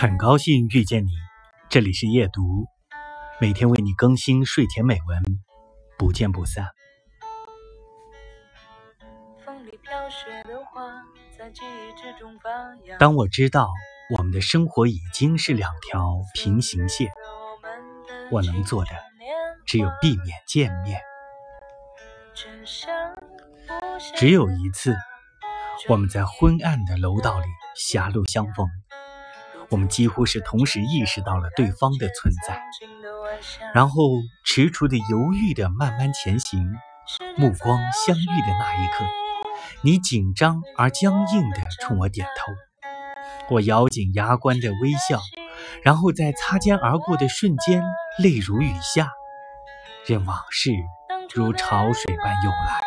很高兴遇见你，这里是夜读，每天为你更新睡前美文，不见不散。当我知道我们的生活已经是两条平行线，我能做的只有避免见面。只有一次，我们在昏暗的楼道里狭路相逢。我们几乎是同时意识到了对方的存在，然后踟蹰的、犹豫的慢慢前行。目光相遇的那一刻，你紧张而僵硬的冲我点头，我咬紧牙关的微笑，然后在擦肩而过的瞬间，泪如雨下，任往事如潮水般涌来。